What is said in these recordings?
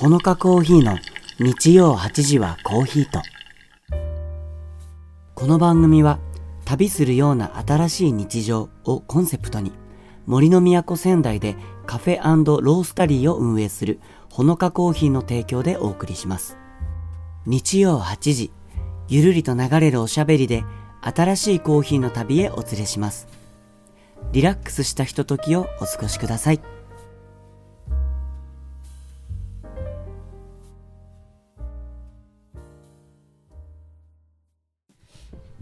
ほのかコーヒーの日曜8時はコーヒーと。この番組は旅するような新しい日常をコンセプトに森の都仙台でカフェロースタリーを運営するほのかコーヒーの提供でお送りします。日曜8時、ゆるりと流れるおしゃべりで新しいコーヒーの旅へお連れします。リラックスしたひとときをお過ごしください。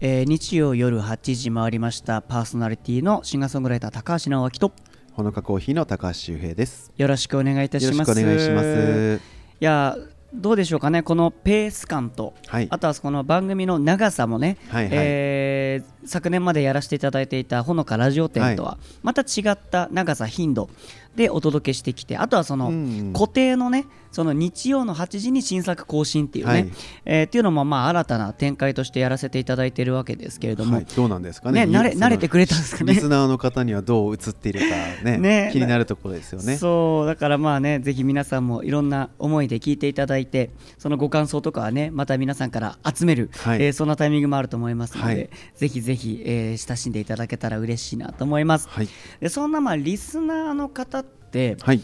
えー日曜夜8時回りましたパーソナリティのシンガーソングライター高橋直明とほのかコーヒーの高橋周平です。よろしくお願いいたします。お願いします。いやどうでしょうかねこのペース感と、はいあとはこの番組の長さもね、はいはいえー昨年までやらせていただいていたほのかラジオ展とはまた違った長さ頻度でお届けしてきてあとはそのうん固定のねその日曜の8時に新作更新っていうね、はい。えーっていうのもまあ新たな展開としてやらせていただいているわけですけれども、はい、どうなんですかね？ね慣れ慣れてくれたんですかね？リスナーの方にはどう映っているかね ね。気になるところですよね。そうだからまあねぜひ皆さんもいろんな思いで聞いていただいてそのご感想とかはねまた皆さんから集める、はい。えーそんなタイミングもあると思いますので、はい。ぜひぜひ、えー親しんでいただけたら嬉しいなと思います、はい。でそんなまあリスナーの方ってはい。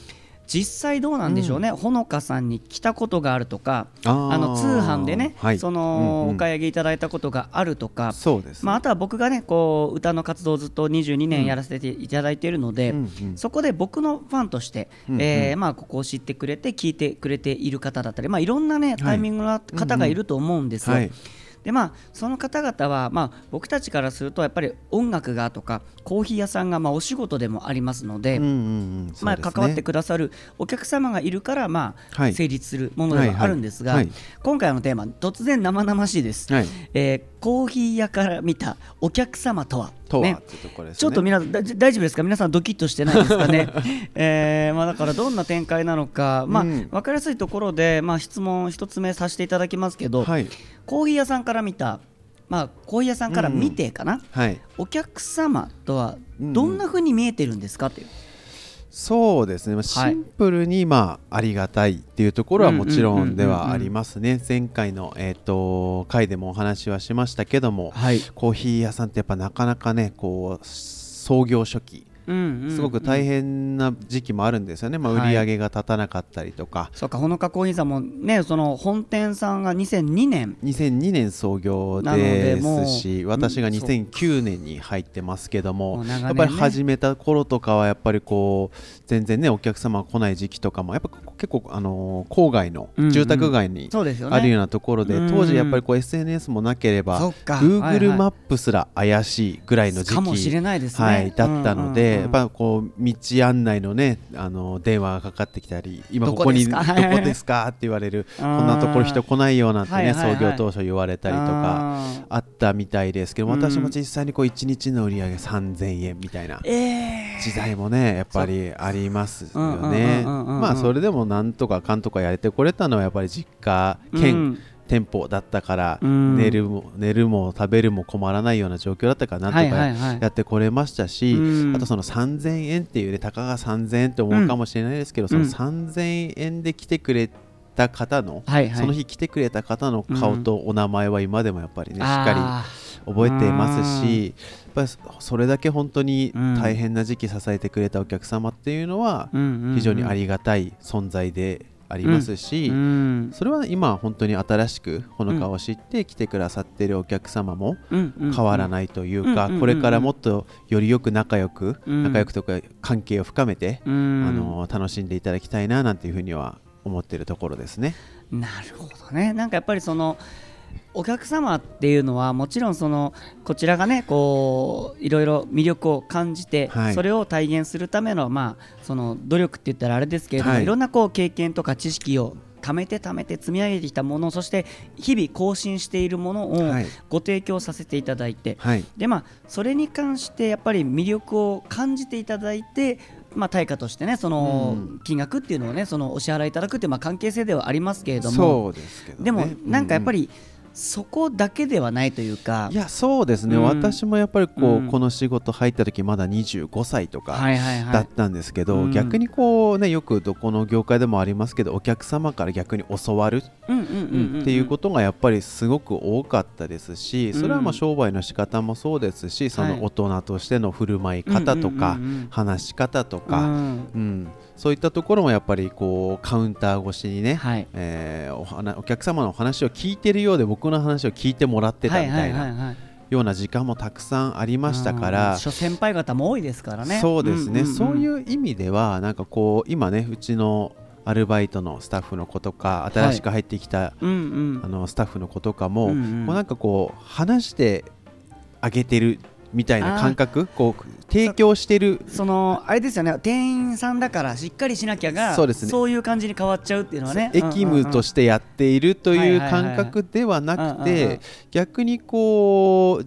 実際どうなんでしょうね、ほのかさんに来たことがあるとかあの通販でね、はい。その、うんうん。お買い上げいただいたことがあるとかそうです、ね。まあ、あとは僕がねこう歌の活動をずっと22年やらせていただいているので、うんうん。そこで僕のファンとして、うんうん。えーまあ、ここを知ってくれて聞いてくれている方だったり、まあ、いろんなねタイミングの方がいると思うんですよ。はい。でまあ、その方々は、まあ、僕たちからするとやっぱり音楽がとかコーヒー屋さんがまあお仕事でもありますので、うんうんうん。まあ、そうですね。関わってくださるお客様がいるから、まあはい。成立するものではあるんですが、今回のテーマ突然生々しいです、はい。えーコーヒー屋から見たお客様とはね。ちょっと皆さんだ大丈夫ですか？皆さんドキッとしてないですかね、えーまあ、だからどんな展開なのか、まあうん。分かりやすいところで、まあ、質問一つ目させていただきますけど、はいコーヒー屋さんから見た、まあ、コーヒー屋さんから見てかな、はい。お客様とはどんな風に見えてるんですかという、そうですね、まあはい。シンプルに、まあ、ありがたいっていうところはもちろんではありますね、前回の、えー、と回でもお話はしましたけども、はい。コーヒー屋さんってやっぱなかなかねこう創業初期うんうんうんすごく大変な時期もあるんですよね、まあ、はい売り上げが立たなかったりとか、そうかほのかコーヒーさんもねその本店さんが2002年2002年創業ですし私がうんそう。2009年に入ってますけども、ね。やっぱり始めた頃とかはやっぱりこう全然ねお客様が来ない時期とかもやっぱ結構、あのー郊外の住宅街にあるようなところで、うん当時やっぱりこう SNS もなければそっか。はいは Google いマップすら怪しいぐらいの時期かもしれないですね。はい、だったので、うんうんうん。やっぱこう道案内のねあの電話がかかってきたり今どこここにどですか？こですか？って言われる こんなところ人来ないよなんてね、はいはいはい。創業当初言われたりとかあったみたいですけどうん。私も実際にこう1日の売り上げ3000円みたいなえー。時代もねやっぱりありますよね。まあそれでもなんとかかんとかやれてこれたのはやっぱり実家う兼ん店舗だったからうん。寝るも寝るも食べるも困らないような状況だったからなんとかはいやってこれましたしうん。あとその3000円っていうねたかが3000円って思うかもしれないですけどその3000円で来てくれた方のはいはい。その日来てくれた方の顔とお名前は今でもやっぱりねしっかあり覚えていますしやっぱりそれだけ本当に大変な時期支えてくれたお客様っていうのは非常にありがたい存在でありますし、うんそれは今本当に新しくほのかを知って来てくださってるお客様も変わらないというか、これからもっとよりよく仲良く、うん仲良くとか関係を深めて、うん。あの楽しんでいただきたいななんていうふうには思っているところですね。なるほどね。なんかやっぱりそのお客様っていうのはもちろんそのこちらがねこういろいろ魅力を感じて、はい。それを体現するためのまあその努力って言ったらあれですけれども、はい。い、ろんなこう経験とか知識を貯めて貯めて積み上げてきたものそして日々更新しているものをはい。ご提供させていただいて、はい。でまあそれに関してやっぱり魅力を感じていただいてまあ、対価としてねそのうん。金額っていうのをねそのお支払いいただくっていうまあ関係性ではありますけれども。でもなんかやっぱりそこだけではないというか。いやそうですね、うん。私もやっぱりこう、うん。この仕事入った時まだ25歳とかはいはいはい。だったんですけど、うん。逆にこうねよくどこの業界でもありますけどお客様から逆に教わるうんうんうんうんっていうことがやっぱりすごく多かったですしそれはまあ商売の仕方もそうですしそはい。の大人としての振る舞い方とかうんうんうんうん。話し方とうか、ん。うん、そういったところもやっぱりこうカウンター越しにね、はい。えーお話お客様のお話を聞いてるようで僕の話を聞いてもらってたみたいはいはいはいなはい。ような時間もたくさんありましたから先輩方も多いですからね。そうですね、そういう意味ではなんかこう今ねうちのアルバイトのスタッフの子とか新しく入ってきた、うんうん。あのスタッフの子とかも,、うんうん。もうなんかこう話してあげてるみたいな感覚こう提供してるそのあれですよね。店員さんだからしっかりしなきゃがそうですね。いう感じに変わっちゃうっていうのはね。役務としてやっているという感覚ではなくて逆にこう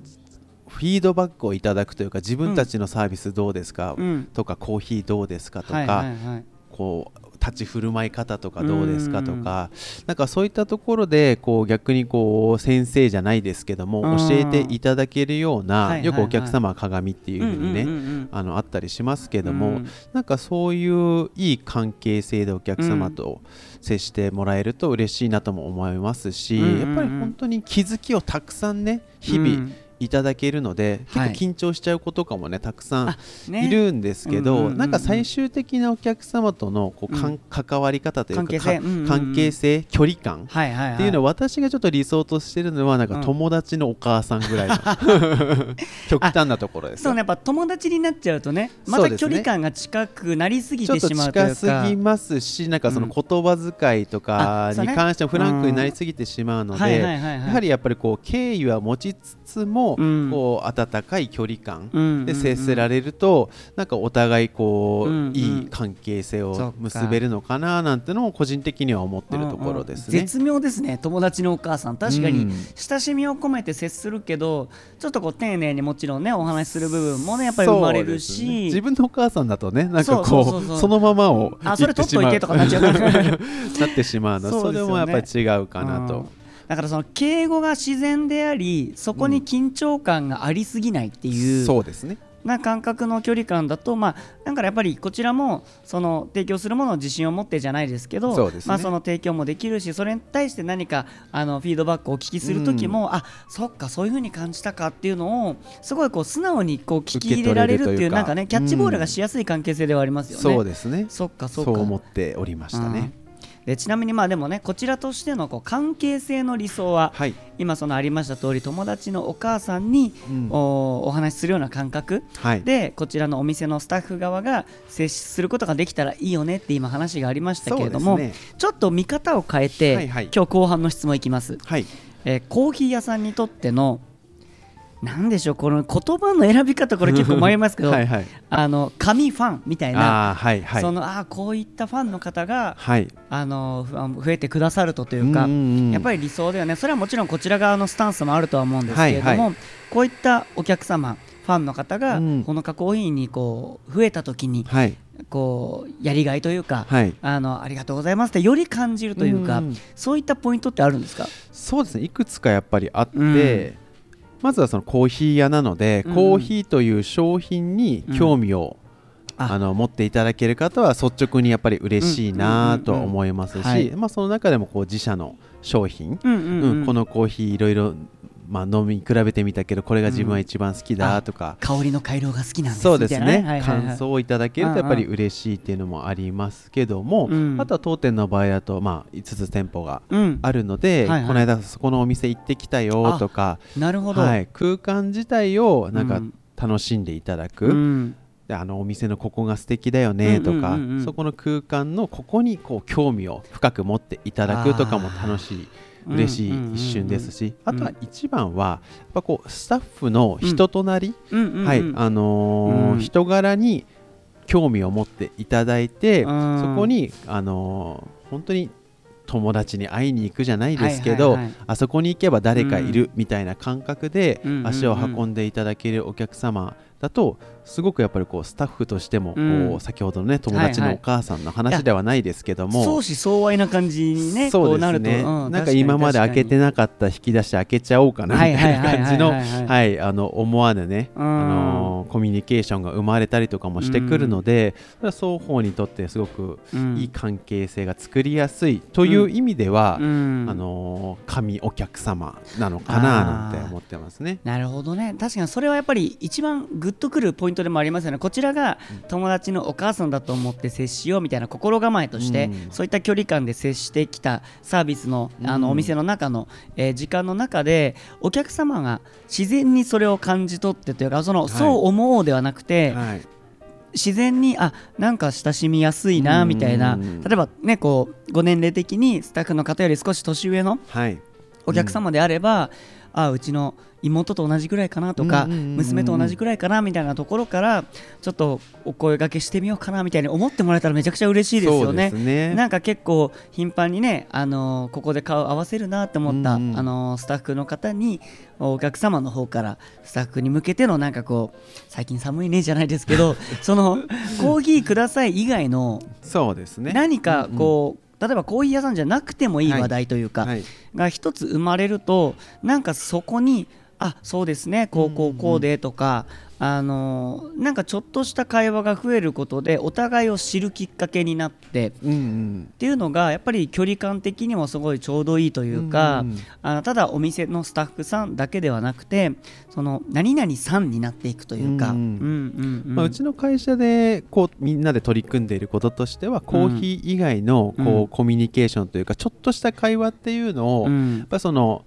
フィードバックをいただくというか自分たちのサービスどうですか、うんうん。とかコーヒーどうですか？とか、はいはいはい。こう立ち振る舞い方とかどうですかとかなんかそういったところでこう逆にこう先生じゃないですけどもうん。教えていただけるようなはいよくお客様は鏡っていうふうにね、あのあったりしますけども、うん。なんかそういういい関係性でお客様と接してもらえると嬉しいなとも思いますし、やっぱり本当に気づきをたくさんね日々うんいただけるので、はい。結構緊張しちゃうことかもねたくさんいるんですけど、なんか最終的なお客様とのこうかん、うん関わり方というか関係性。距離感っていうのは私がちょっと理想としてるのはなんかうん。友達のお母さんぐらいの 極端なところです。よそうねやっぱ友達になっちゃうとねまた距離感が近くなりすぎてとしまうという近かすぎますしなんかそのうん。言葉遣いとかに関してもフランクになりすぎてしまうのはいでやはりやっぱりこう敬意は持ちつつもうん。こう温かい距離感で接せられるとなんかお互いこういい関係性を結べるのかななんてのを個人的には思ってるところですね。絶妙ですね。友達のお母さん。確かにうん。親しみを込めて接するけどちょっとこう丁寧にもちろんねお話しする部分もねやっぱり生まれるそうですね。し、自分のお母さんだとねなんかこそうそのままをあそれ取っといてとかなっちゃう なってしまうの。それもやっぱり違うかなうんと。だからその敬語が自然でありそこに緊張感がありすぎないっていう、そうですね。な感覚の距離感だと、まあ、だからやっぱりこちらもその提供するものを自信を持ってじゃないですけどそね。まあ、その提供もできるしそれに対して何かあのフィードバックをお聞きする時も、あそっかそういうふうに感じたかっていうのをすごいこう素直にこう聞き入れられるっていうなんかねキャッチボールがしやすい関係性ではありますよね。そうですね。そっかそそうっか思っておりましたね。うんでちなみにまあでもねこちらとしてのこう関係性の理想は、はい。今そのありました通り友達のお母さんに、うん。おお話しするような感覚はい。でこちらのお店のスタッフ側が接することができたらいいよねって今話がありましたけれども、ね。ちょっと見方を変えて、はいはい。今日後半の質問いきます、はい。えーコーヒー屋さんにとってのなんでしょうこの言葉の選び方これ結構迷いますけどはいはい。あの神ファンみたいなああはいはい。そのあーこういったファンの方がはい。あの増えてくださるとというか、やっぱり理想だよね。それはもちろんこちら側のスタンスもあるとは思うんですけれども、はいはこういったお客様ファンの方がうん。ほのかコーヒーにこう増えた時にはい。こうやりがいというか、はい。あのありがとうございますってより感じるというか、うそういったポイントってあるんですか、そうですね。いくつかやっぱりあって、うんまずはそのコーヒー屋なので、うん。コーヒーという商品に興味を、あ。あの持っていただける方は率直にやっぱり嬉しいなとは思いますはい。しまあその中でもこう自社の商品、うんうんうん。うんこのコーヒーいろいろまあ飲み比べてみたけどこれが自分は一番好きだとか、香りの回廊が好きなんです。そうですね、はいはいはい。感想をいただけるとやっぱり嬉しいっていうのもありますけども、うんあとは当店の場合だと、まあ、5つ店舗がうん、あるので、はいはい。この間そこのお店行ってきたよとか、なるほど、はい、空間自体をなんかうん。楽しんでいただく、うん。であのお店のここが素敵だよねとか、うんうんうんうん。そこの空間のここにこう興味を深く持っていただくとかも楽しい嬉しい一瞬ですし、あとは一番はやっぱこうスタッフの人となり、はいあの人柄に興味を持っていただいて、うん。そこに、あのー本当に友達に会いに行くじゃないですけど、あそこに行けば誰かいるみたいな感覚でうん。足を運んでいただけるお客様だとすごくやっぱりこうスタッフとしてもこう、うん先ほどのね友達のお母さんの話ではないですけども、相思相愛な感じにねそうなると、ね、うんなんか今まで開けてなかった引き出し開けちゃおうかなみたいな感じのはいあの思わぬね、うん。あのコミュニケーションが生まれたりとかもしてくるので、双方にとってすごくうんいい関係性が作りやすいという意味では、うん。あの神お客様なのかななんて思ってますね。なるほどね確かにそれはやっぱり一番グッとくるポイントでもありますよね。こちらが友達のお母さんだと思って接しようみたいな心構えとして、うん。そういった距離感で接してきたサービスのあのうんお店の中の、えー時間の中でお客様が自然にそれを感じ取ってというかその、い。そう思おうではなくて、はい、自然にあなんか親しみやすいなみたいな。うん例えばねこうご年齢的にスタッフの方より少し年上のはい、お客様であれば、あうちの妹と同じぐらいかなとか、うんうんうんうん娘と同じぐらいかなみたいなところからちょっとお声掛けしてみようかなみたいに思ってもらえたらめちゃくちゃ嬉しいですよね。ねなんか結構頻繁にね、あのーここで顔合わせるなって思った、うんうんあのースタッフの方にお客様の方からスタッフに向けてのなんかこう最近寒いねじゃないですけど そのコーヒーください以外のそうですね。何かこう、例えばコーヒー屋さんじゃなくてもいい話題というか、はい、が一つ生まれるとなんかそこにあそうですねこうこうこうでとか、あのーなんかちょっとした会話が増えることでお互いを知るきっかけになってっうんうん、ていうのがやっぱり距離感的にもすごいちょうどいいというか、うんうん。あのただお店のスタッフさんだけではなくてその何々さんになっていくというか、うちの会社でこうみんなで取り組んでいることとしては、コーヒー以外のこう、うん。コミュニケーションというかちょっとした会話っていうのを、やうん。っぱその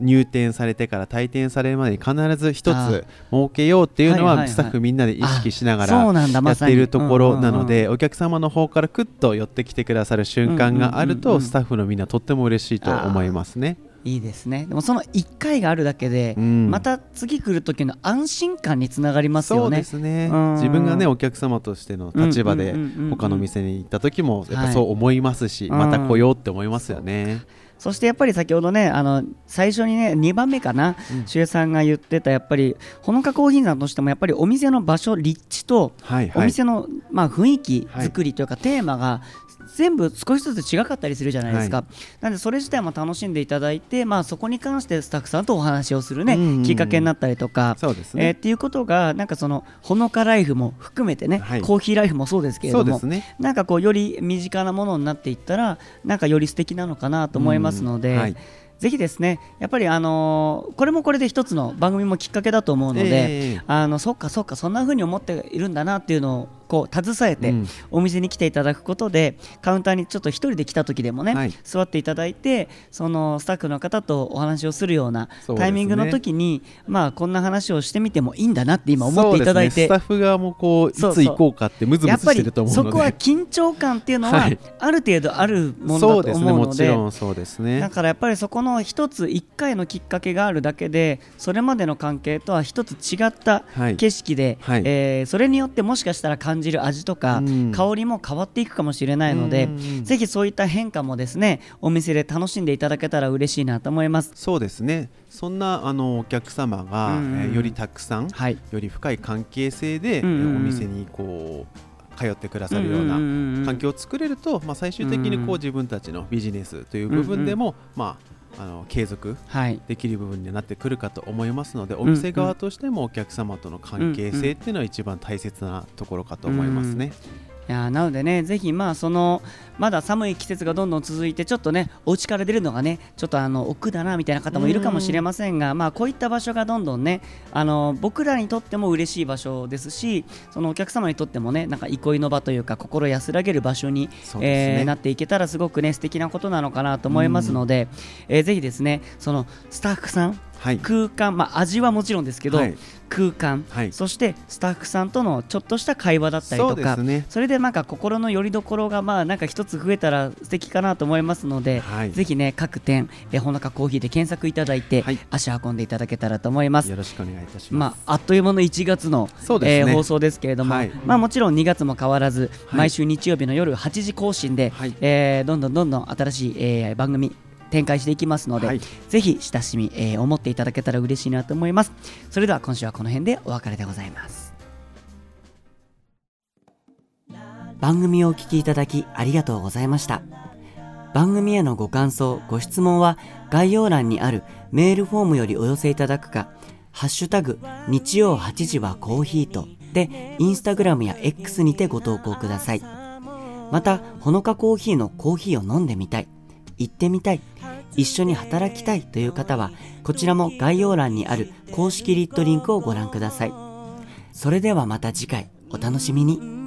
入店されてから退店されるまでに必ず一あつ設けようっていうのはいはいはい。はスタッフみんなで意識しながらやっているところなのうんでお客様の方からクッと寄ってきてくださる瞬間があるうんうんうんうん。とスタッフのみんなとっても嬉しいと思いますね。いいですね。でもその1回があるだけで、うん。また次来る時の安心感につながりますよね。そうですね。うん。自分がねお客様としての立場でうんうんうんうんうん。他の店に行った時もやっはいぱそう思いますし、また来ようって思いますよね。そしてやっぱり先ほどねあの最初にね2番目かな周、さんが言ってたやっぱりほのかコーヒーさんとしてもやっぱりお店の場所立地とおはいはい。店の、まあ、雰囲気作りというか、テーマが全部少しずつ違かったりするじゃないですか、なのでそれ自体も楽しんでいただいて、まあ、そこに関してスタッフさんとお話をするね、うん。うんうんきっかけになったりとか、そうですね。えーっていうことがなんかそのほのかライフも含めてね、はい。コーヒーライフもそうですけれどもね。なんかこうより身近なものになっていったらなんかより素敵なのかなと思いますので、うん。はい。ぜひですねやっぱりあのーこれもこれで一つの番組もきっかけだと思うので、ええ。あのそっかそっかそんな風に思っているんだなっていうのをこう携えて、うん。お店に来ていただくことでカウンターにちょっと一人で来た時でもね、はい。座っていただいてそのスタッフの方とお話をするようなタイミングの時に、まあこんな話をしてみてもいいんだなって今思っていただいて。ね、スタッフ側もこういつ行こうかってムズムズしてると思うので。そこは緊張感っていうのは、はい。ある程度あるものだと思うので。もちろんそうですね。だからやっぱりそこの一つ一回のきっかけがあるだけでそれまでの関係とは一つ違ったはい。景色で、はい。えーそれによってもしかしたら感じる味とか、うん。香りも変わっていくかもしれないので、うんぜひそういった変化もですねお店で楽しんでいただけたら嬉しいなと思います。そうですね。そんなあのお客様が、えーよりたくさん、はい。より深い関係性で、お店にこう通ってくださるような環境を作れると、まあ、最終的にこう自分たちのビジネスという部分でも、まあ、あの継続はい。できる部分になってくるかと思いますので、んお店側としてもお客様との関係性っていうのは一番大切なところかと思いますね。いやーなのでね、ぜひまあそのまだ寒い季節がどんどん続いて、ちょっとね、お家から出るのがね、ちょっとあの億劫だなみたいな方もいるかもしれませんが、まあこういった場所がどんどんね、あの僕らにとっても嬉しい場所ですし、そのお客様にとってもね、なんか憩いの場というか、心安らげる場所に、ね。えーなっていけたら、すごくね、素敵なことなのかなと思いますので、えーぜひですね、そのスタッフさん、はい、空間、まあ、味はもちろんですけど、はい。空間、はい。そしてスタッフさんとのちょっとした会話だったりそとか。それでなんか心の拠り所がまあなんか一つ増えたら素敵かなと思いますので、はい。ぜひね各店えほのかコーヒーで検索いただいて、はい。足運んでいただけたらと思います。よ。ろしくお願いいたしまます。あ、あっという間の1月の、えー放送ですけれども、はい。まあ、もちろん2月も変わらず、はい。毎週日曜日の夜8時更新で、はい。えーどんどんどんどん新しい、えー番組展開していきますので、はい。ぜひ親しみ、えー思っていただけたら嬉しいなと思います。それでは今週はこの辺でお別れでございます。番組をお聞きいただきありがとうございました。番組へのご感想ご質問は概要欄にあるメールフォームよりお寄せいただくかハッシュタグ日曜8時はコーヒーとでインスタグラムや X にてご投稿ください。またほのかコーヒーのコーヒーを飲んでみたい行ってみたい。一緒に働きたいという方はこちらも概要欄にある公式リットリンクをご覧ください。それではまた次回。お楽しみに。